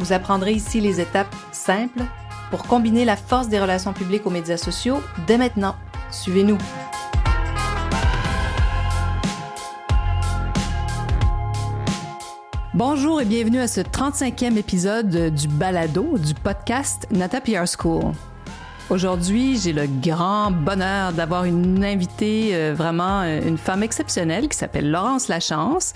Vous apprendrez ici les étapes simples pour combiner la force des relations publiques aux médias sociaux dès maintenant. Suivez-nous. Bonjour et bienvenue à ce 35e épisode du balado du podcast Nata PR School. Aujourd'hui, j'ai le grand bonheur d'avoir une invitée, euh, vraiment euh, une femme exceptionnelle qui s'appelle Laurence Lachance.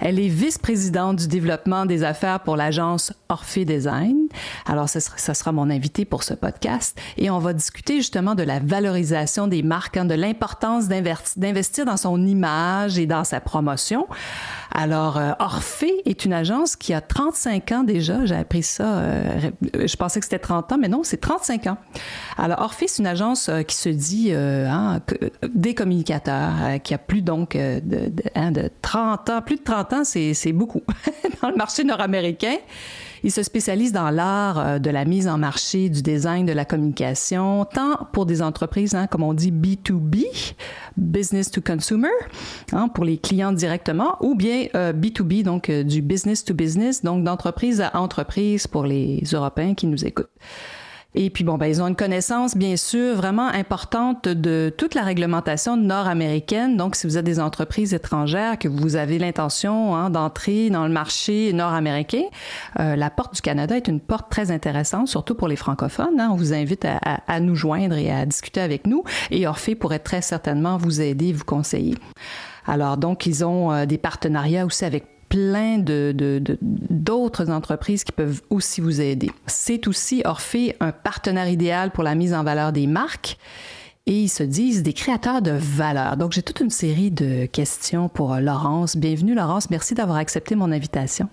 Elle est vice-présidente du développement des affaires pour l'agence Orphée Design. Alors, ce sera, mon invité pour ce podcast et on va discuter justement de la valorisation des marques, hein, de l'importance d'investir dans son image et dans sa promotion. Alors, euh, Orphée est une agence qui a 35 ans déjà. J'ai appris ça. je pensais que c'était 30 ans, mais non, c'est 35 ans. Alors, Orphée, c'est une agence euh, qui se dit euh, hein, des communicateurs, euh, qui a plus donc de, hein, de, 30 ans. Plus de 30 ans, c'est beaucoup dans le marché nord-américain. Il se spécialise dans l'art de la mise en marché, du design, de la communication, tant pour des entreprises, hein, comme on dit B2B, business to consumer, hein, pour les clients directement, ou bien euh, B2B, donc du business to business, donc d'entreprise à entreprise pour les Européens qui nous écoutent. Et puis, bon, ben, ils ont une connaissance, bien sûr, vraiment importante de toute la réglementation nord-américaine. Donc, si vous êtes des entreprises étrangères, que vous avez l'intention hein, d'entrer dans le marché nord-américain, euh, la porte du Canada est une porte très intéressante, surtout pour les francophones. Hein. On vous invite à, à, à, nous joindre et à discuter avec nous. Et Orphée pourrait très certainement vous aider, vous conseiller. Alors, donc, ils ont euh, des partenariats aussi avec plein de, d'autres de, entreprises qui peuvent aussi vous aider. C'est aussi Orphée un partenaire idéal pour la mise en valeur des marques et ils se disent des créateurs de valeur. Donc j'ai toute une série de questions pour Laurence. Bienvenue Laurence, merci d'avoir accepté mon invitation.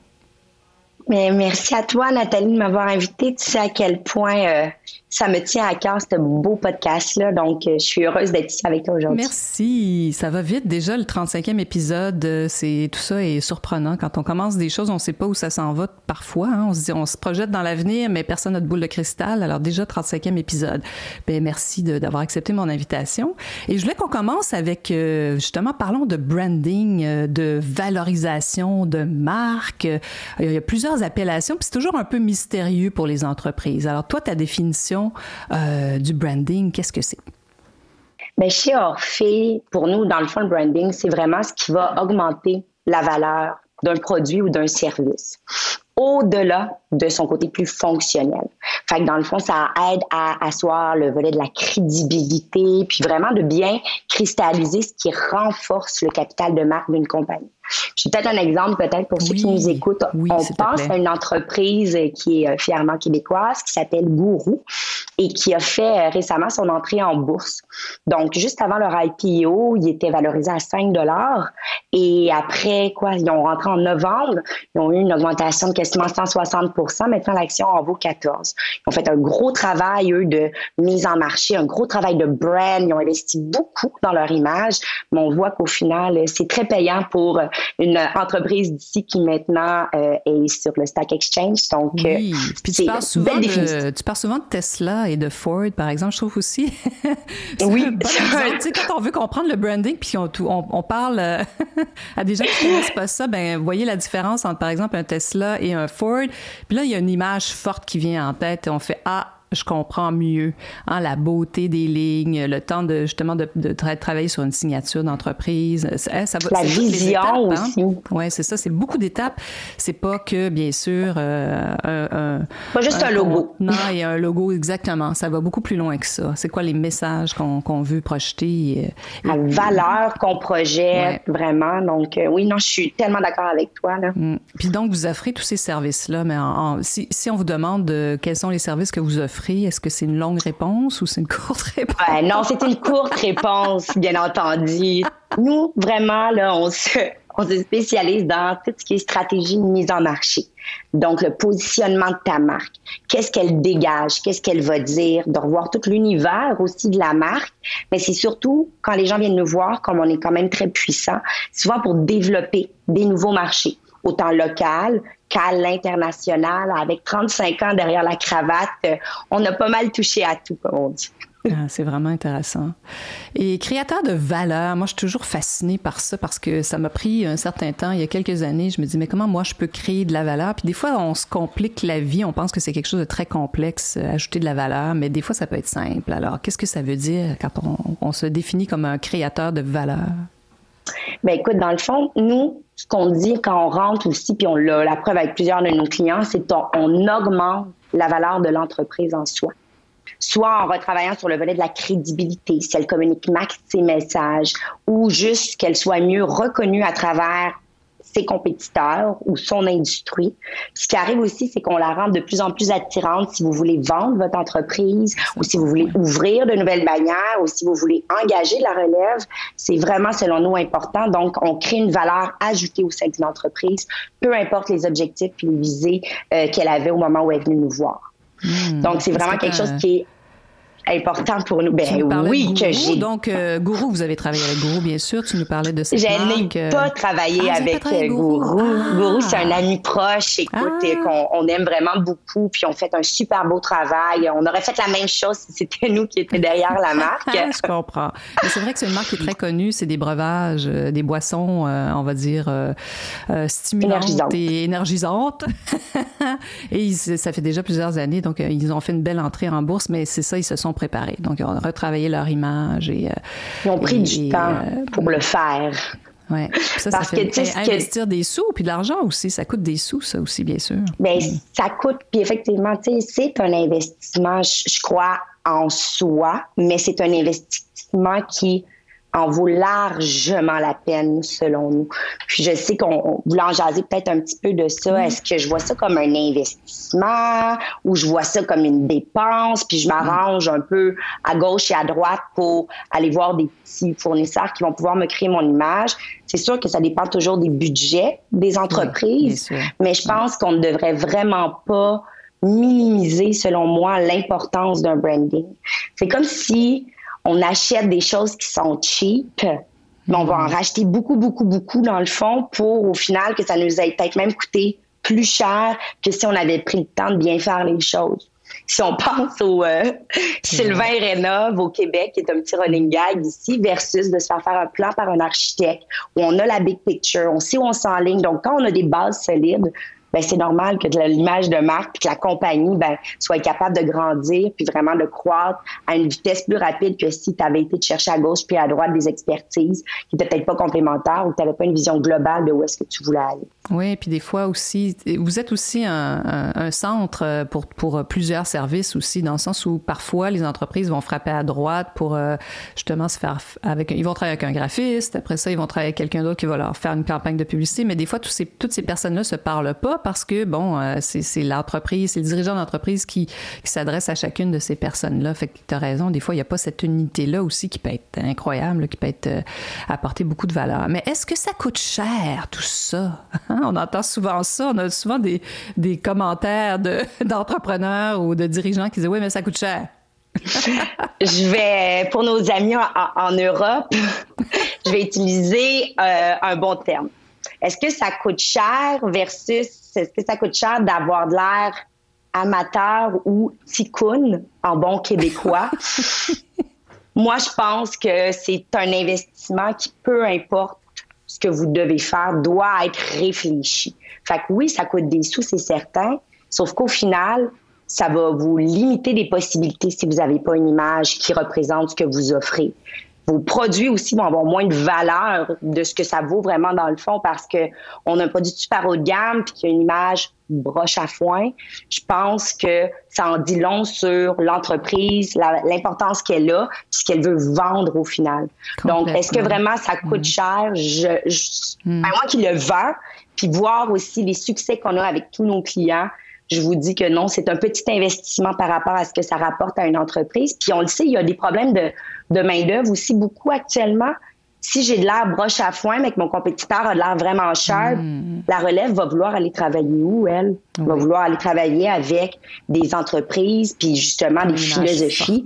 Mais merci à toi Nathalie de m'avoir invitée. Tu sais à quel point euh, ça me tient à cœur, ce beau podcast-là. Donc, euh, je suis heureuse d'être ici avec toi aujourd'hui. Merci. Ça va vite. Déjà, le 35e épisode, euh, c'est tout ça est surprenant. Quand on commence des choses, on ne sait pas où ça s'en va parfois. Hein. On se dit, on se projette dans l'avenir, mais personne n'a de boule de cristal. Alors, déjà, 35e épisode. Ben, merci d'avoir accepté mon invitation. Et je voulais qu'on commence avec, euh, justement, parlons de branding, de valorisation de marque. Il y a plusieurs appellations, puis c'est toujours un peu mystérieux pour les entreprises. Alors, toi, ta définition euh, du branding, qu'est-ce que c'est? Bien, chez Orphée, pour nous, dans le fond, le branding, c'est vraiment ce qui va augmenter la valeur d'un produit ou d'un service au-delà de son côté plus fonctionnel. Fait que dans le fond, ça aide à asseoir le volet de la crédibilité, puis vraiment de bien cristalliser ce qui renforce le capital de marque d'une compagnie. J'ai peut-être un exemple, peut-être pour ceux qui nous écoutent. on pense à une entreprise qui est euh, fièrement québécoise, qui s'appelle Gourou et qui a fait euh, récemment son entrée en bourse. Donc, juste avant leur IPO, il était valorisé à 5 dollars. Et après, quoi, ils ont rentré en novembre, ils ont eu une augmentation de quasiment 160 Maintenant, l'action en vaut 14. Ils ont fait un gros travail, eux, de mise en marché, un gros travail de brand. Ils ont investi beaucoup dans leur image. Mais on voit qu'au final, c'est très payant pour une entreprise d'ici qui maintenant euh, est sur le Stock Exchange. Donc, oui. Euh, Puis tu parles, souvent de, tu parles souvent de Tesla et de Ford, par exemple, je trouve aussi. oui. tu sais, quand on veut comprendre le branding, puis on, on, on parle euh, à des gens qui ne connaissent pas ça, ben voyez la différence entre, par exemple, un Tesla et un Ford. Puis là, il y a une image forte qui vient en tête et on fait Ah, je comprends mieux hein, la beauté des lignes, le temps de justement de, de travailler sur une signature d'entreprise. Ça, ça va, la vision étapes, hein. aussi. Hein? Oui, c'est ça. C'est beaucoup d'étapes. C'est pas que bien sûr euh, un, pas juste un, un logo. Non, il y a un logo exactement. Ça va beaucoup plus loin que ça. C'est quoi les messages qu'on qu veut projeter euh, La valeur qu'on projette ouais. vraiment. Donc euh, oui, non, je suis tellement d'accord avec toi là. Mm. Puis donc vous offrez tous ces services là, mais en, en, si, si on vous demande quels sont les services que vous offrez est-ce que c'est une longue réponse ou c'est une courte réponse? Non, c'est une courte réponse, bien entendu. Nous, vraiment, là, on se, on se spécialise dans tout ce qui est stratégie de mise en marché. Donc, le positionnement de ta marque. Qu'est-ce qu'elle dégage? Qu'est-ce qu'elle va dire? De revoir tout l'univers aussi de la marque. Mais c'est surtout quand les gens viennent nous voir, comme on est quand même très puissant, souvent pour développer des nouveaux marchés autant local qu'à l'international. Avec 35 ans derrière la cravate, euh, on a pas mal touché à tout, comme on dit. Ah, c'est vraiment intéressant. Et créateur de valeur, moi, je suis toujours fascinée par ça parce que ça m'a pris un certain temps, il y a quelques années, je me dis, mais comment moi, je peux créer de la valeur? Puis des fois, on se complique la vie, on pense que c'est quelque chose de très complexe, euh, ajouter de la valeur, mais des fois, ça peut être simple. Alors, qu'est-ce que ça veut dire quand on, se définit comme un créateur de valeur? Bien, écoute, dans le fond, nous, ce qu'on dit quand on rentre aussi, puis on l'a la preuve avec plusieurs de nos clients, c'est qu'on augmente la valeur de l'entreprise en soi. Soit en retravaillant sur le volet de la crédibilité, si elle communique max ses messages, ou juste qu'elle soit mieux reconnue à travers ses compétiteurs ou son industrie. Ce qui arrive aussi, c'est qu'on la rend de plus en plus attirante si vous voulez vendre votre entreprise ou si vous voulez ouvrir de nouvelles bannières ou si vous voulez engager la relève. C'est vraiment, selon nous, important. Donc, on crée une valeur ajoutée au sein d'une entreprise, peu importe les objectifs et les visées euh, qu'elle avait au moment où elle est venue nous voir. Hmm. Donc, c'est vraiment quelque chose qui est important pour nous. Ben oui, que j'ai. Donc, euh, Gourou, vous avez travaillé avec Gourou, bien sûr. Tu nous parlais de cette Je n'ai euh, pas travaillé ah, avec euh, Gourou. Gourou, c'est un ah. ami proche, écoute, ah. qu'on on aime vraiment beaucoup, puis on fait un super beau travail. On aurait fait la même chose si c'était nous qui étions derrière la marque. Je comprends. Mais c'est vrai que c'est une marque qui est très connue. C'est des breuvages, des boissons, on va dire, stimulantes et énergisantes. et ça fait déjà plusieurs années, donc ils ont fait une belle entrée en bourse, mais c'est ça, ils se sont préparés. Donc, ils ont retravaillé leur image. Et, euh, ils ont pris du temps euh, pour le faire. Oui. Ça, Parce ça fait que, investir des sous, puis de l'argent aussi. Ça coûte des sous, ça aussi, bien sûr. Bien, ça coûte. Puis effectivement, c'est un investissement, je crois, en soi, mais c'est un investissement qui en vaut largement la peine, selon nous. Puis je sais qu'on voulait en jaser peut-être un petit peu de ça. Est-ce que je vois ça comme un investissement ou je vois ça comme une dépense? Puis je m'arrange un peu à gauche et à droite pour aller voir des petits fournisseurs qui vont pouvoir me créer mon image. C'est sûr que ça dépend toujours des budgets des entreprises, mais je pense qu'on ne devrait vraiment pas minimiser, selon moi, l'importance d'un branding. C'est comme si on achète des choses qui sont cheap, mais on va en racheter beaucoup, beaucoup, beaucoup dans le fond pour au final que ça nous ait peut-être même coûté plus cher que si on avait pris le temps de bien faire les choses. Si on pense au euh, Sylvain Rénov au Québec, qui est un petit running gag ici, versus de se faire faire un plan par un architecte, où on a la big picture, on sait où on s'enligne. Donc, quand on a des bases solides, ben, c'est normal que l'image de marque puis que la compagnie ben, soit capable de grandir puis vraiment de croître à une vitesse plus rapide que si tu avais été de chercher à gauche puis à droite des expertises qui n'étaient peut-être pas complémentaires ou que tu n'avais pas une vision globale de où est-ce que tu voulais aller. Oui, puis des fois aussi, vous êtes aussi un, centre pour, pour plusieurs services aussi, dans le sens où parfois les entreprises vont frapper à droite pour euh, justement se faire avec, ils vont travailler avec un graphiste, après ça, ils vont travailler avec quelqu'un d'autre qui va leur faire une campagne de publicité, mais des fois, ces, toutes ces personnes-là se parlent pas parce que, bon, euh, c'est l'entreprise, c'est le dirigeant d'entreprise qui, qui s'adresse à chacune de ces personnes-là. Fait que tu as raison, des fois, il n'y a pas cette unité-là aussi qui peut être incroyable, qui peut être euh, apporter beaucoup de valeur. Mais est-ce que ça coûte cher, tout ça? Hein? On entend souvent ça. On a souvent des, des commentaires d'entrepreneurs ou de dirigeants qui disent Oui, mais ça coûte cher. je vais, pour nos amis en, Europe, je vais utiliser euh, un bon terme. Est-ce que ça coûte cher versus est-ce que ça coûte cher d'avoir de l'air amateur ou ticoun en bon québécois? Moi, je pense que c'est un investissement qui, peu importe ce que vous devez faire, doit être réfléchi. Fait que oui, ça coûte des sous, c'est certain. Sauf qu'au final, ça va vous limiter des possibilités si vous n'avez pas une image qui représente ce que vous offrez vos produits aussi vont avoir moins de valeur de ce que ça vaut vraiment dans le fond parce que on a un produit super haut de gamme puis qu'il y a une image broche à foin. Je pense que ça en dit long sur l'entreprise, l'importance qu'elle a, puis ce qu'elle veut vendre au final. Donc, est-ce que vraiment ça coûte mm. cher? Je, je mm. ben, moi qui le vends, puis voir aussi les succès qu'on a avec tous nos clients, je vous dis que non, c'est un petit investissement par rapport à ce que ça rapporte à une entreprise. Puis on le sait, il y a des problèmes de, de main-d'œuvre aussi beaucoup actuellement. si j'ai de l'air broche à foin, mais que mon compétiteur a de l'air vraiment cher, hmm. la relève va vouloir aller travailler où, elle? Va vouloir aller travailler avec des entreprises, puis justement des philosophies.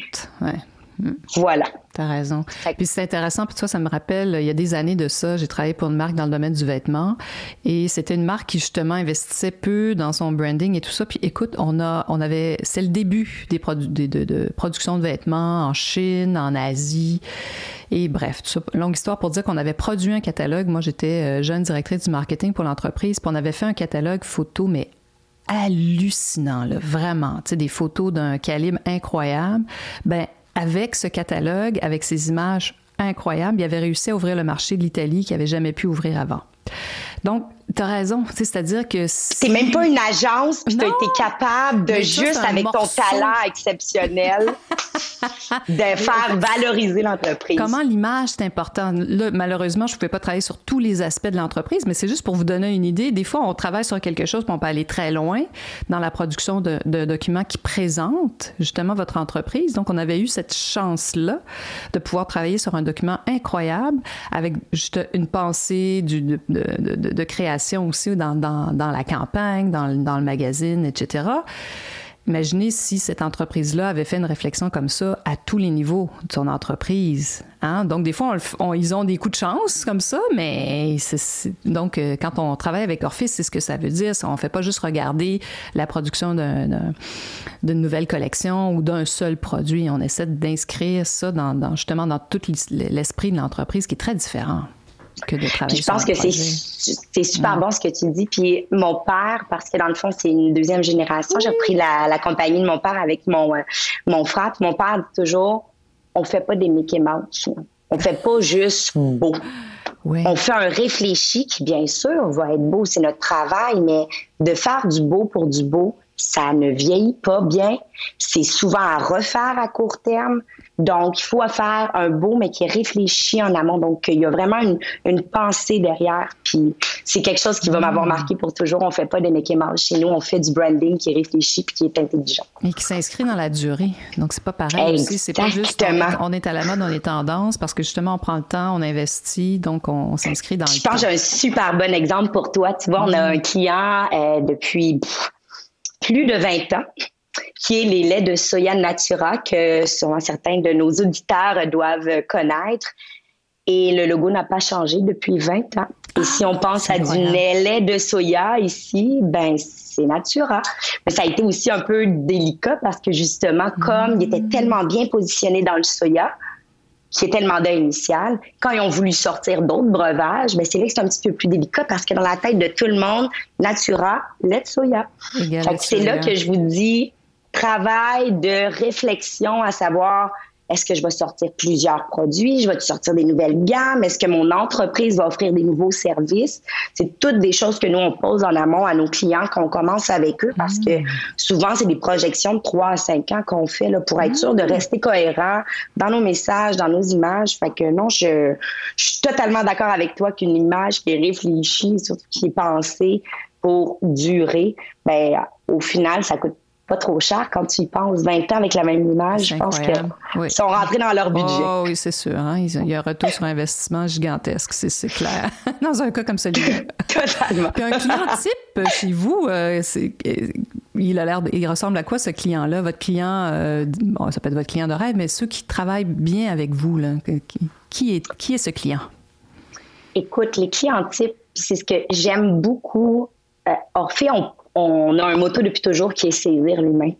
Voilà. T'as raison. Puis c'est intéressant, puis toi, ça me rappelle, il y a des années de ça, j'ai travaillé pour une marque dans le domaine du vêtement, et c'était une marque qui justement investissait peu dans son branding et tout ça. Puis écoute, on a, on avait, c'est le début des produits de, de, production de vêtements en Chine, en Asie, et bref, tout ça, longue histoire pour dire qu'on avait produit un catalogue. Moi, j'étais euh, jeune directrice du marketing pour l'entreprise, puis on avait fait un catalogue photo, mais hallucinant, là, vraiment. Tu sais, des photos d'un calibre incroyable. Ben, avec ce catalogue, avec ces images incroyables, il avait réussi à ouvrir le marché de l'Italie qui n'avait jamais pu ouvrir avant. Donc, tu as raison. C'est-à-dire que. C'est même pas une agence, puis tu as été capable de juste, avec ton talent exceptionnel, de faire valoriser l'entreprise. Comment l'image, c'est important. Là, malheureusement, je ne pouvais pas travailler sur tous les aspects de l'entreprise, mais c'est juste pour vous donner une idée. Des fois, on travaille sur quelque chose, puis on peut aller très loin dans la production de, de documents qui présentent justement votre entreprise. Donc, on avait eu cette chance-là de pouvoir travailler sur un document incroyable avec juste une pensée du, de, de, de création aussi dans, dans, la campagne, dans, dans, le magazine, etc. Imaginez si cette entreprise-là avait fait une réflexion comme ça à tous les niveaux de son entreprise. Hein? Donc, des fois, ils ont des coups de chance comme ça, mais donc, euh, quand on travaille avec Orphis, c'est ce que ça veut dire. On ne fait pas juste regarder la production d'une nouvelle collection ou d'un seul produit. On essaie d'inscrire ça dans, justement dans tout l'esprit de l'entreprise qui est très différent je pense que c'est super bon ce que tu dis. Puis mon père, parce que dans le fond, c'est une deuxième génération, j'ai pris la, compagnie de mon père avec mon, euh, mon frère. mon père dit toujours on fait pas des Mickey Mouse. On fait pas juste beau. On fait un réfléchi qui, bien sûr, va être beau, c'est notre travail, mais de faire du beau pour du beau, ça ne vieillit pas bien. C'est souvent à refaire à court terme. Donc, il faut faire un beau, mais qui est réfléchi en amont. Donc, il y a vraiment une, pensée derrière. Puis, c'est quelque chose qui va m'avoir mm. marqué pour toujours. On fait pas de Mickey Mouse chez nous. On fait du branding qui est réfléchi puis qui est intelligent. Et qui s'inscrit dans la durée. Donc, c'est pas pareil aussi. C'est pas juste on est, à la mode, on est tendance parce que justement, on prend le temps, on investit, donc on, s'inscrit dans Je le pense que j'ai un super bon exemple pour toi. Tu vois, on a mm. un client euh, depuis plus de 20 ans qui est les laits de soya Natura que certains de nos auditeurs doivent connaître. Et le logo n'a pas changé depuis 20 ans. Et si on ah, pense à du lait de soya ici, ben c'est Natura. Mais ça a été aussi un peu délicat parce que justement, comme il était mm. tellement bien positionné dans le soya, qui était le mandat initial, quand ils ont voulu sortir d'autres breuvages, ben c'est là que c'est un petit peu plus délicat parce que dans la tête de tout le monde, Natura, lait de soya. C'est là que je vous dis, travail de réflexion à savoir est-ce que je vais sortir plusieurs produits? Je vais sortir des nouvelles gammes? Est-ce que mon entreprise va offrir des nouveaux services? C'est toutes des choses que nous, on pose en amont à nos clients quand on commence avec eux parce que mmh. souvent, c'est des projections de 3 à 5 ans qu'on fait là, pour être sûr de mmh. rester cohérent dans nos messages, dans nos images. Fait que non, je, je suis totalement d'accord avec toi qu'une image qui est réfléchie, surtout qui est pensée pour durer, ben, au final, ça coûte pas trop cher quand tu y penses. 20 ans avec la même image, je pense qu'ils sont rentrés dans leur budget. Oh, oui, c'est sûr. Hein. Il y a un retour sur investissement gigantesque, c'est clair. dans un cas comme celui-là. Totalement. Puis un client type chez vous, euh, il a l'air, il ressemble à quoi ce client-là? Votre client, euh, bon, ça peut être votre client de rêve, mais ceux qui travaillent bien avec vous, là, qui, est, qui est ce client? Écoute, les clients types, c'est ce que j'aime beaucoup. Euh, Orphée, on on a un motto depuis toujours qui est saisir l'humain.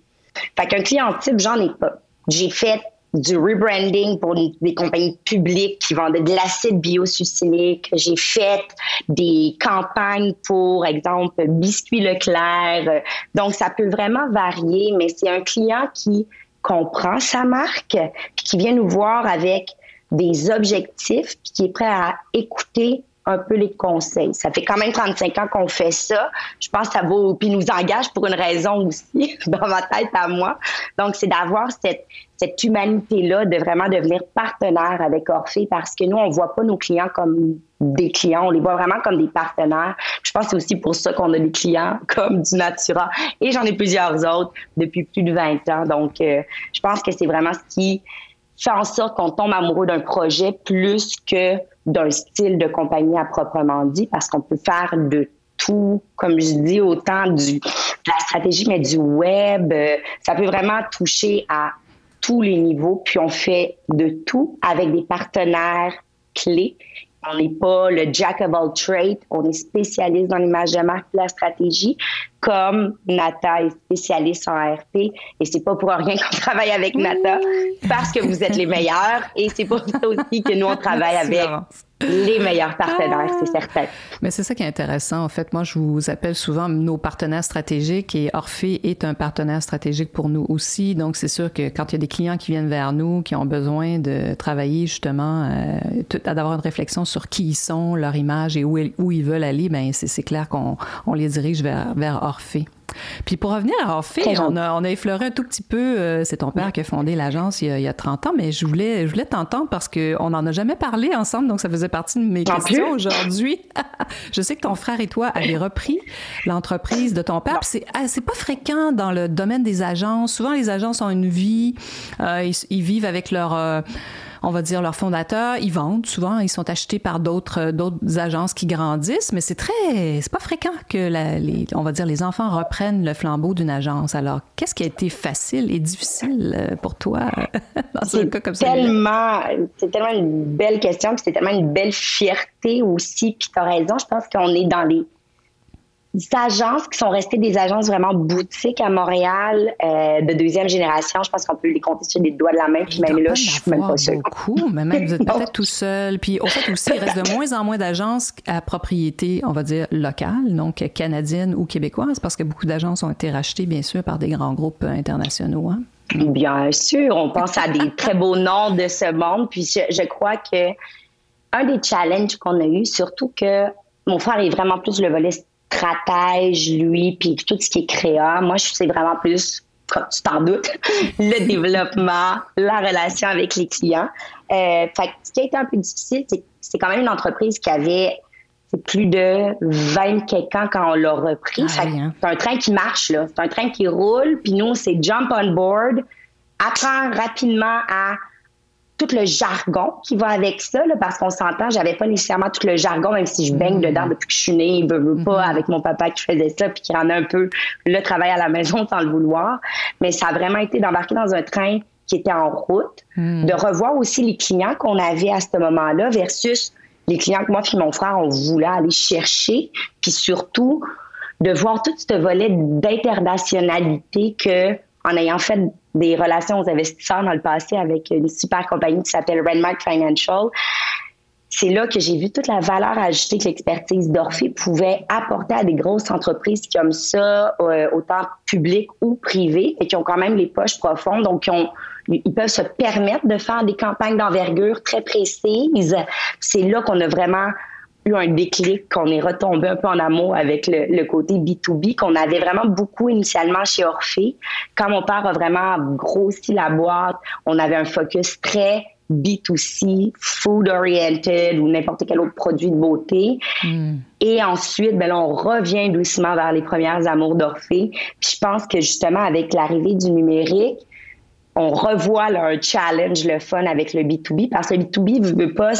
Fait qu'un client type, j'en ai pas. J'ai fait du rebranding pour des, compagnies publiques qui vendaient de l'acide biosuccinique. J'ai fait des campagnes pour, exemple, Biscuit Leclerc. Donc, ça peut vraiment varier, mais c'est un client qui comprend sa marque, qui vient nous voir avec des objectifs, puis qui est prêt à écouter un peu les conseils. Ça fait quand même 35 ans qu'on fait ça. Je pense que ça vaut, puis nous engage pour une raison aussi, dans ma tête à moi. Donc, c'est d'avoir cette, cette humanité-là, de vraiment devenir partenaire avec Orphée, parce que nous, on voit pas nos clients comme des clients, on les voit vraiment comme des partenaires. Je pense que c'est aussi pour ça qu'on a des clients comme du Natura. Et j'en ai plusieurs autres depuis plus de 20 ans. Donc, euh, je pense que c'est vraiment ce qui fait en sorte qu'on tombe amoureux d'un projet plus que d'un style de compagnie à proprement dit, parce qu'on peut faire de tout, comme je dis, autant du, de la stratégie, mais du web. Euh, ça peut vraiment toucher à tous les niveaux. Puis on fait de tout avec des partenaires clés on n'est pas le jack of all trades, on est spécialiste dans l'image de marque, la stratégie, comme Nata est spécialiste en RP. Et c'est pas pour rien qu'on travaille avec Nata, parce que vous êtes les meilleurs. Et c'est pour ça aussi que nous, on travaille avec les meilleurs partenaires, c'est ah. certain. Mais c'est ça qui est intéressant. En fait, moi, je vous appelle souvent nos partenaires stratégiques et Orphée est un partenaire stratégique pour nous aussi. Donc, c'est sûr que quand il y a des clients qui viennent vers nous, qui ont besoin de travailler justement, euh, d'avoir une réflexion sur qui ils sont, leur image et où, où ils veulent aller, ben c'est clair qu'on on les dirige vers, vers Orphée. Puis pour revenir à Orphée, on a, on a effleuré un tout petit peu, euh, c'est ton père qui a fondé l'agence il, y a 30 ans, mais je voulais, je voulais t'entendre parce qu'on n'en a jamais parlé ensemble, donc ça faisait partie de mes questions aujourd'hui. je sais que ton frère et toi avez repris l'entreprise de ton père. C'est, ah, c'est pas fréquent dans le domaine des agences. Souvent, les agences ont une vie, euh, ils, vivent avec leur... Euh, on va dire, leurs fondateurs, ils vendent souvent, ils sont achetés par d'autres euh, d'autres agences qui grandissent, mais c'est très, c'est pas fréquent que les, on va dire, les enfants reprennent le flambeau d'une agence. Alors, qu'est-ce qui a été facile et difficile euh, pour toi dans un cas comme ça? Tellement, c'est tellement une belle question, puis c'est tellement une belle fierté aussi. Puis tu as raison, je pense qu'on est dans les agences qui sont restées des agences vraiment boutiques à Montréal euh, de deuxième génération. Je pense qu'on peut les compter sur les doigts de la main. Puis même là, je suis même pas sûre. beaucoup, mais même vous êtes peut-être tout seul. Puis au fait aussi, il reste de moins en moins d'agences à propriété, on va dire, locale, donc canadienne ou québécoise, parce que beaucoup d'agences ont été rachetées, bien sûr, par des grands groupes internationaux. Hein? Bien sûr, on pense à des très beaux noms de ce monde. Puis je, je crois que un des challenges qu'on a eu, surtout que mon frère est vraiment plus le volet stratège, lui, puis tout ce qui est créa. Moi, je sais vraiment plus, comme tu t'en doutes, le développement, la relation avec les clients. Euh, fait ce qui a été un peu difficile, c'est c'est quand même une entreprise qui avait plus de 20 quelques ans quand on l'a repris. Ah hein. C'est un train qui marche, là. C'est un train qui roule, puis nous, c'est jump on board, apprendre rapidement à tout le jargon qui va avec ça, parce qu'on s'entend, j'avais pas nécessairement tout le jargon, même si je baigne mm. dedans depuis que je suis née, veux, veux pas, mm-hmm. avec mon papa qui faisait ça, puis qui en a un peu le travail à la maison sans le vouloir. Mais ça a vraiment été d'embarquer dans un train qui était en route, mm. de revoir aussi les clients qu'on avait à ce moment-là versus les clients que moi et mon frère, on voulait aller chercher, puis surtout de voir tout ce volet d'internationalité que en ayant fait des relations aux investisseurs dans le passé avec une super compagnie qui s'appelle Redmark Financial, c'est là que j'ai vu toute la valeur ajoutée que l'expertise d'Orphée pouvait apporter à des grosses entreprises comme ça, euh, autant publiques ou privées, et qui ont quand même les poches profondes, donc ils peuvent se permettre de faire des campagnes d'envergure très précises. C'est là qu'on a vraiment eu un déclic, qu'on est retombé un peu en amour avec le, côté B2B, qu'on avait vraiment beaucoup initialement chez Orphée. Quand mon père a vraiment grossi la boîte, on avait un focus très B2C, food oriented ou n'importe quel autre produit de beauté. Hmm. Et ensuite, ben là, on revient doucement vers les premières amours d'Orphée. Puis je pense que justement, avec l'arrivée du numérique, on revoit leur challenge, le fun avec le B2B, parce que le B2B ne veut pas,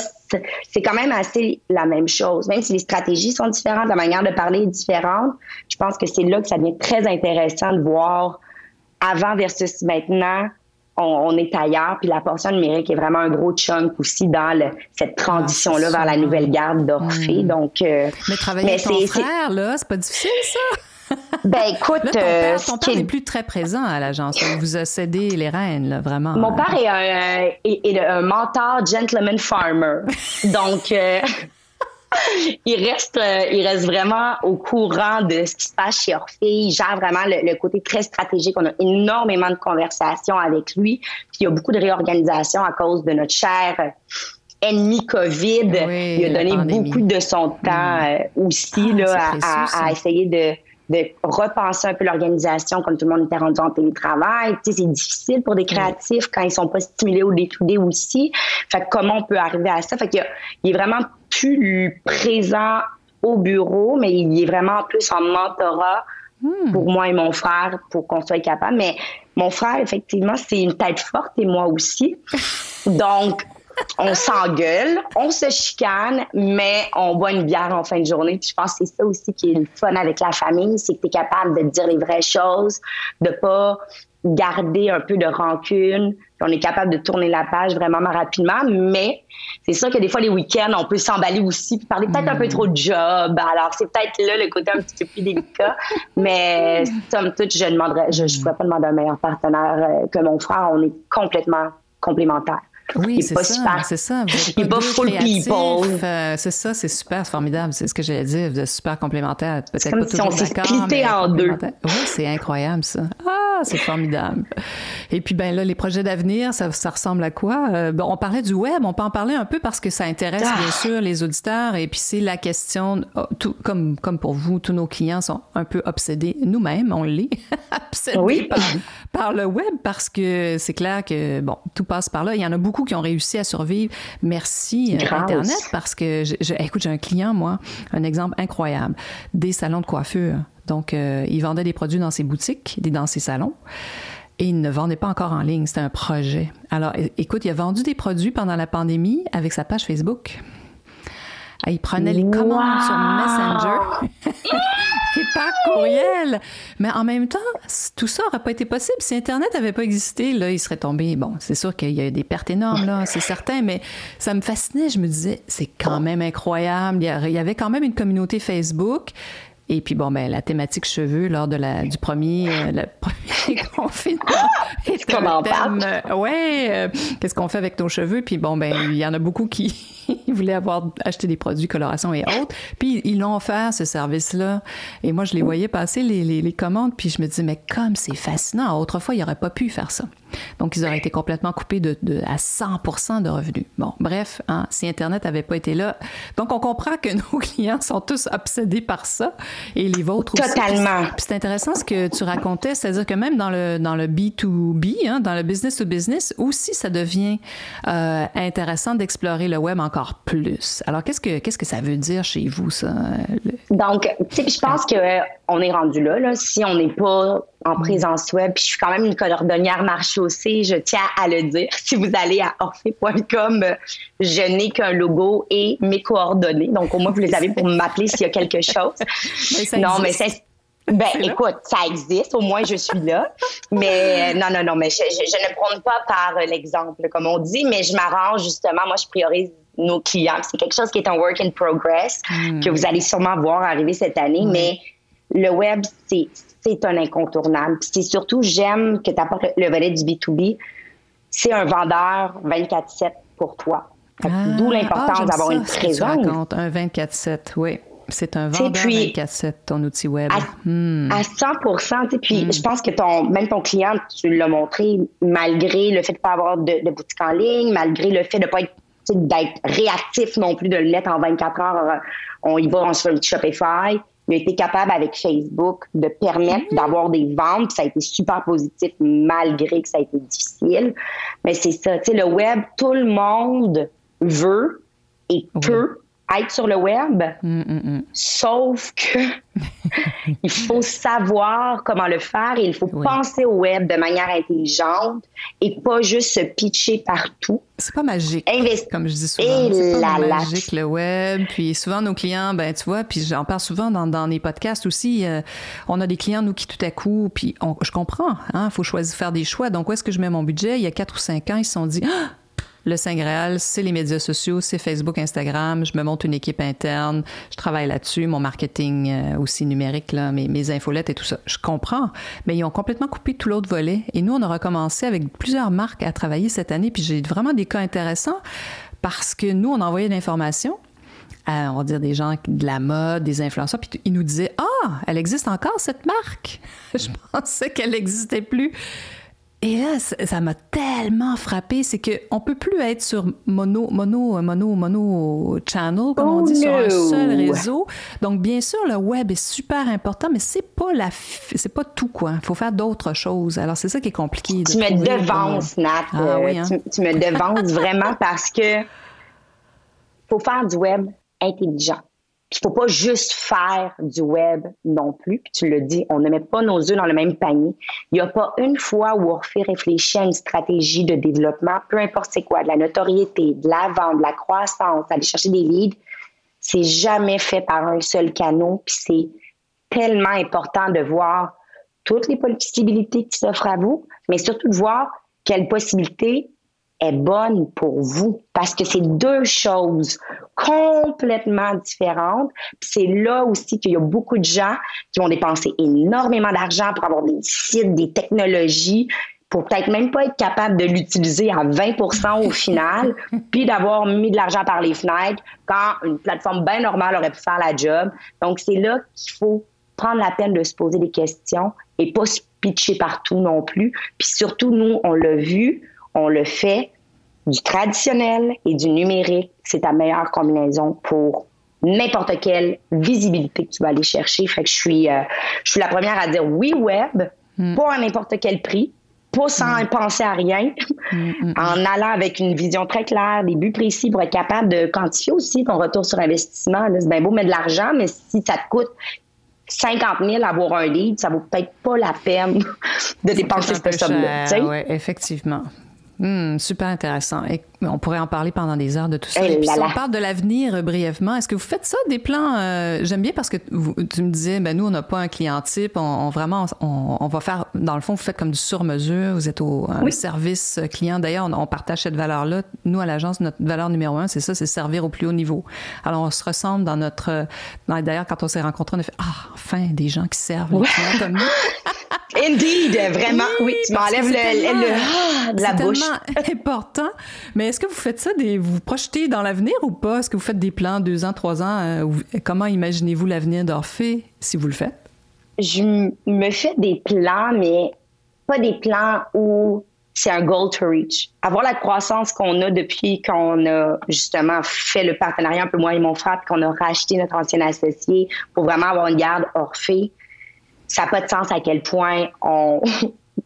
c'est quand même assez la même chose. Même si les stratégies sont différentes, la manière de parler est différente, je pense que c'est là que ça devient très intéressant de voir avant versus maintenant, on, est ailleurs, puis la portion numérique est vraiment un gros chunk aussi dans cette transition-là vers la nouvelle garde d'Orphée. Hmm. Donc, euh, mais travailler avec ton frère, là, c'est pas difficile, ça? Ben écoute, ton père, euh, n'est plus très présent à l'agence. Il vous a cédé les rênes, là, vraiment. Mon père est un, est, un mentor gentleman farmer. Donc, euh, il reste, euh, il reste vraiment au courant de ce qui se passe chez Orphée. Il gère vraiment le, côté très stratégique. On a énormément de conversations avec lui. Puis il y a beaucoup de réorganisation à cause de notre cher ennemi COVID. il a donné beaucoup de son temps mm. aussi ah, là, à, à, essayer de de repenser un peu l'organisation comme tout le monde était rendu en télétravail. Tu sais, c'est difficile pour des créatifs quand ils sont pas stimulés au day aussi. Fait comment on peut arriver à ça? Fait qu'il il est vraiment plus présent au bureau, mais il est vraiment plus en mentorat hmm. pour moi et mon frère pour qu'on soit capable. Mais mon frère, effectivement, c'est une tête forte et moi aussi. Donc, on s'engueule, on se chicane, mais on boit une bière en fin de journée. Puis je pense que c'est ça aussi qui est le fun avec la famille, c'est que tu es capable de dire les vraies choses, de pas garder un peu de rancune. On est capable de tourner la page vraiment rapidement, mais c'est sûr que des fois, les week-ends, on peut s'emballer aussi, puis parler peut-être un peu trop de job. Alors, c'est peut-être là le côté un petit peu plus délicat, mais somme toute, je ne je, je pourrais pas demander un meilleur partenaire euh, que mon frère. On est complètement complémentaires. Oui, c'est ça. C'est ça. Il pas full people. Euh, c'est ça, c'est super, c'est formidable. C'est ce que j'allais dire. Vous êtes super complémentaires. Peut-être pas si toujours d'accord. en deux. Oui, c'est incroyable, ça. Ah, c'est formidable. Et puis, ben là, les projets d'avenir, ça, ça, ressemble à quoi? Euh, bon, on parlait du web. On peut en parler un peu parce que ça intéresse, bien ah! sûr, les auditeurs. Et puis, c'est la question, oh, tout, comme, comme pour vous, tous nos clients sont un peu obsédés. Nous-mêmes, on l'est. obsédés oui. par, par le web parce que c'est clair que, bon, tout passe par là. Il y en a beaucoup qui ont réussi à survivre. Merci euh, Internet parce que, je, écoute, j'ai un client, moi, un exemple incroyable, des salons de coiffure. Donc, euh, il vendait des produits dans ses boutiques, dans ses salons. Et il ne vendait pas encore en ligne, c'était un projet. Alors, écoute, il a vendu des produits pendant la pandémie avec sa page Facebook. Ah, il prenait les commandes sur Messenger et par courriel. Mais en même temps, tout ça n'aurait pas été possible. Si Internet n'avait pas existé, là, il serait tombé. Bon, c'est sûr qu'il y a des pertes énormes, là, c'est certain, mais ça me fascinait. Je me disais, c'est quand même incroyable. Il y avait quand même une communauté Facebook. Et puis, bon, ben, la thématique cheveux lors de la, du premier, euh, le premier confinement. Comment thème, euh, ouais, euh, qu'est-ce qu'on fait avec nos cheveux? Puis, bon, ben, il y en a beaucoup qui voulaient avoir acheté des produits coloration et autres. Puis, ils l'ont offert, ce service-là. Et moi, je les voyais passer, les, les, les commandes, puis je me disais, mais comme c'est fascinant, autrefois, il n'aurait pas pu faire ça. Donc, ils auraient été complètement coupés de, de à 100 de revenus. Bon, bref, hein, si Internet n'avait pas été là. Donc, on comprend que nos clients sont tous obsédés par ça et les vôtres aussi. Totalement. Puis c'est intéressant ce que tu racontais, c'est-à-dire que même dans le, dans le B2B, hein, dans le business to business, aussi, ça devient euh, intéressant d'explorer le web encore plus. Alors, qu'est-ce que, qu'est-ce que ça veut dire chez vous, ça? Donc, tu sais, je pense qu'on est rendu là, là. Si on n'est pas en mm. présence web. Puis je suis quand même une cordonnière marche aussi, je tiens à le dire. Si vous allez à orphée.com, je n'ai qu'un logo et mes coordonnées. Donc au moins, vous les avez pour m'appeler s'il y a quelque chose. non, mais c'est... Ben, écoute, ça existe. Au moins, je suis là. Mais non, non, non, mais je, ne prône pas par l'exemple, comme on dit, mais je m'arrange justement. Moi, je priorise nos clients. C'est quelque chose qui est un work in progress que vous allez sûrement voir arriver cette année. Mais le web, c'est c'est un incontournable. C'est surtout, j'aime que tu apportes le, volet du B2B. C'est un vendeur 24-7 pour toi. Ah, d'où l'importance ah, d'avoir une présence. un 24-7, oui. C'est un vendeur 24-7, ton outil web. À, hmm. à 100 Puis hmm. je pense que ton, même ton client, tu l'as montré, malgré le fait de ne pas avoir de, boutique en ligne, malgré le fait de ne pas être d'être réactif non plus, de le mettre en 24 heures, on y va, on se fait un petit Shopify il a été capable avec Facebook de permettre mm-hmm. d'avoir des ventes. Ça a été super positif malgré que ça a été difficile. Mais c'est ça, tu sais, le web, tout le monde veut et peut être sur le web, mm, mm, mm. sauf que il faut savoir comment le faire et il faut penser au web de manière intelligente et pas juste se pitcher partout. C'est pas magique, comme je dis souvent. C'est pas magique le web. Puis souvent nos clients, ben tu vois, puis j'en parle souvent dans, dans les podcasts aussi. Euh, on a des clients nous qui tout à coup, puis je comprends, hein, faut choisir faire des choix. Donc où est-ce que je mets mon budget? Il y a quatre ou cinq ans, ils se sont dit. Ah, le Saint Graal, c'est les médias sociaux, c'est Facebook, Instagram. Je me monte une équipe interne, je travaille là-dessus, mon marketing euh, aussi numérique, mes, mes infolettes et tout ça. Je comprends, mais ils ont complètement coupé tout l'autre volet. Et nous, on a recommencé avec plusieurs marques à travailler cette année, puis j'ai vraiment des cas intéressants parce que nous, on envoyait l'information à, on va dire, des gens de la mode, des influenceurs, puis ils nous disaient Ah, elle existe encore, cette marque. Je pensais qu'elle n'existait plus. Et là, ça m'a tellement frappé, c'est qu'on peut plus être sur mono, mono, mono, mono channel, comme on dit, sur un oh, seul réseau. Donc, bien sûr, le web est super important, mais c'est pas la, c'est pas tout, quoi. Il faut faire d'autres choses. Alors, c'est ça qui est compliqué. tu me devances, Nat. Ah, euh, oui, hein? tu, me devances vraiment parce que faut faire du web intelligent. Il faut pas juste faire du web non plus. Puis tu le dis, on ne met pas nos œufs dans le même panier. Il n'y a pas une fois où Orphée réfléchit à une stratégie de développement, peu importe c'est quoi, de la notoriété, de la vente, de la croissance, aller chercher des leads. C'est jamais fait par un seul canot. Puis c'est tellement important de voir toutes les possibilités qui s'offrent à vous, mais surtout de voir quelles possibilités est bonne pour vous parce que c'est deux choses complètement différentes. C'est là aussi qu'il y a beaucoup de gens qui vont dépenser énormément d'argent pour avoir des sites, des technologies, pour peut-être même pas être capable de l'utiliser à 20% au final, puis d'avoir mis de l'argent par les fenêtres quand une plateforme bien normale aurait pu faire la job. Donc, c'est là qu'il faut prendre la peine de se poser des questions et pas se pitcher partout non plus. Puis surtout, nous, on l'a vu, on le fait. Du traditionnel et du numérique, c'est ta meilleure combinaison pour n'importe quelle visibilité que tu vas aller chercher. Fait que je suis, euh, je suis la première à dire oui web, hmm. pas à n'importe quel prix, pas sans hmm. penser à rien, hmm, en allant avec une vision très claire, des buts précis pour être capable de quantifier aussi ton retour sur investissement. C'est bien beau mettre de l'argent, mais si ça te coûte 50 000 avoir un lead, ça vaut peut-être pas la peine de dépenser cette somme-là. Oui, effectivement. Hmm, super intéressant. Et on pourrait en parler pendant des heures de tout ça. Eh Et puis, si on parle de l'avenir euh, brièvement, est-ce que vous faites ça, des plans? Euh, j'aime bien parce que tu me disais, ben, nous, on n'a pas un client type. On, vraiment, on, va faire, dans le fond, vous faites comme du sur-mesure. Vous êtes au service client. D'ailleurs, on, partage cette valeur-là. Nous, à l'agence, notre valeur numéro un, c'est ça, c'est servir au plus haut niveau. Alors, on se ressemble dans notre. D'ailleurs, quand on s'est rencontrés, on a fait Ah, enfin, des gens qui servent les clients comme nous. Indeed, vraiment. Oui, tu m'enlèves le, ah, de la bouche. Important. Mais est-ce que vous faites ça, des, vous, vous projetez dans l'avenir ou pas? Est-ce que vous faites des plans deux ans, trois ans? Euh, comment imaginez-vous l'avenir d'Orphée si vous le faites? Je me fais des plans, mais pas des plans où c'est un goal to reach. Avoir la croissance qu'on a depuis qu'on a justement fait le partenariat un peu moi et mon frère, qu'on a racheté notre ancien associé pour vraiment avoir une garde Orphée, ça n'a pas de sens à quel point on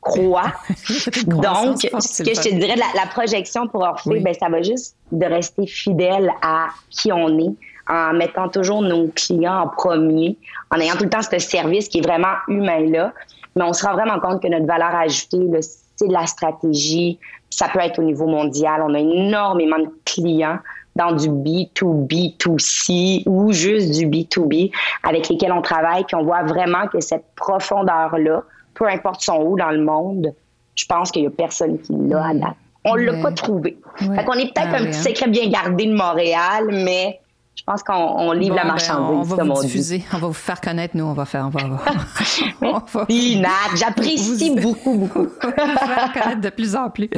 croit. Donc, ce que je te dirais de la, projection pour Orphée, ben, ça va juste de rester fidèle à qui on est en mettant toujours nos clients en premier, en ayant tout le temps ce service qui est vraiment humain là. Mais on se rend vraiment compte que notre valeur ajoutée, c'est de la stratégie. Ça peut être au niveau mondial. On a énormément de clients dans du B2B2C ou juste du B2B avec lesquels on travaille, puis on voit vraiment que cette profondeur-là, peu importe son où dans le monde, je pense qu'il n'y a personne qui l'a à date. On ne l'a pas trouvé. Fait qu'on est peut-être ah un petit hein. secret bien gardé de Montréal, mais je pense qu'on livre la ben, marchandise. on va vous diffuser, on va vous faire connaître, nous, on va faire. On va, on va, j'apprécie beaucoup, beaucoup. on va vous faire connaître de plus en plus.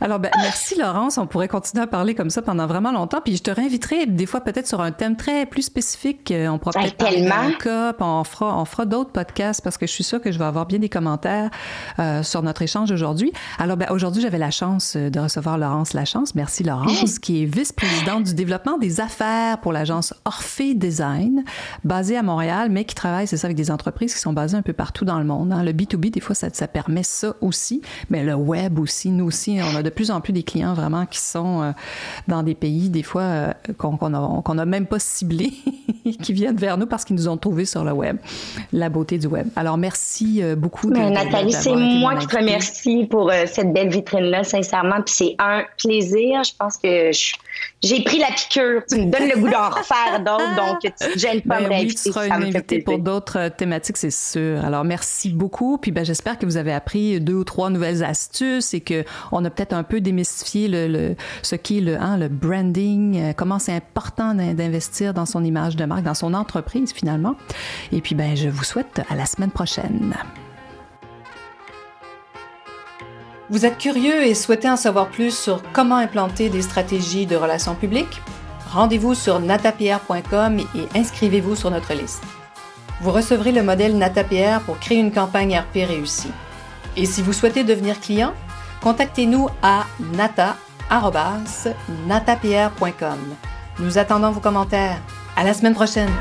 Alors, ben, merci Laurence. On pourrait continuer à parler comme ça pendant vraiment longtemps. Puis je te réinviterai des fois peut-être sur un thème très plus spécifique. Euh, on pourra peut-être parler d'un cas, on fera, on fera d'autres podcasts parce que je suis sûre que je vais avoir bien des commentaires euh, sur notre échange aujourd'hui. Alors, ben, aujourd'hui, j'avais la chance euh, de recevoir Laurence Lachance. Merci Laurence, qui est vice-présidente du développement des affaires pour l'agence Orphée Design, basée à Montréal, mais qui travaille, c'est ça, avec des entreprises qui sont basées un peu partout dans le monde. Hein. Le B2B, des fois, ça, ça permet ça aussi, mais le web aussi. Nous aussi, on a de plus en plus des clients vraiment qui sont euh, dans des pays, des fois, euh, qu'on n'a même pas ciblés, qui viennent vers nous parce qu'ils nous ont trouvés sur le web. La beauté du web. Alors, merci euh, beaucoup. De, Nathalie, c'est moi qui te remercie pour cette belle vitrine-là, sincèrement. Puis c'est un plaisir. Je pense que j'ai pris la piqûre. Tu me donnes le goût d'en refaire d'autres, donc tu ne gênes pas ben, oui, tu seras une invitée pour d'autres thématiques, c'est sûr. Alors, merci beaucoup. Puis ben, j'espère que vous avez appris deux ou trois nouvelles astuces et qu'on a peut-être un peu démystifier le, ce qu'est le, hein, le branding, euh, comment c'est important d'investir dans son image de marque, dans son entreprise finalement. Et puis, ben, je vous souhaite à la semaine prochaine. Vous êtes curieux et souhaitez en savoir plus sur comment implanter des stratégies de relations publiques? Rendez-vous sur natapierre.com et inscrivez-vous sur notre liste. Vous recevrez le modèle NataPR pour créer une campagne RP réussie. Et si vous souhaitez devenir client, contactez-nous à nata.natapierre.com. Nous attendons vos commentaires. À la semaine prochaine!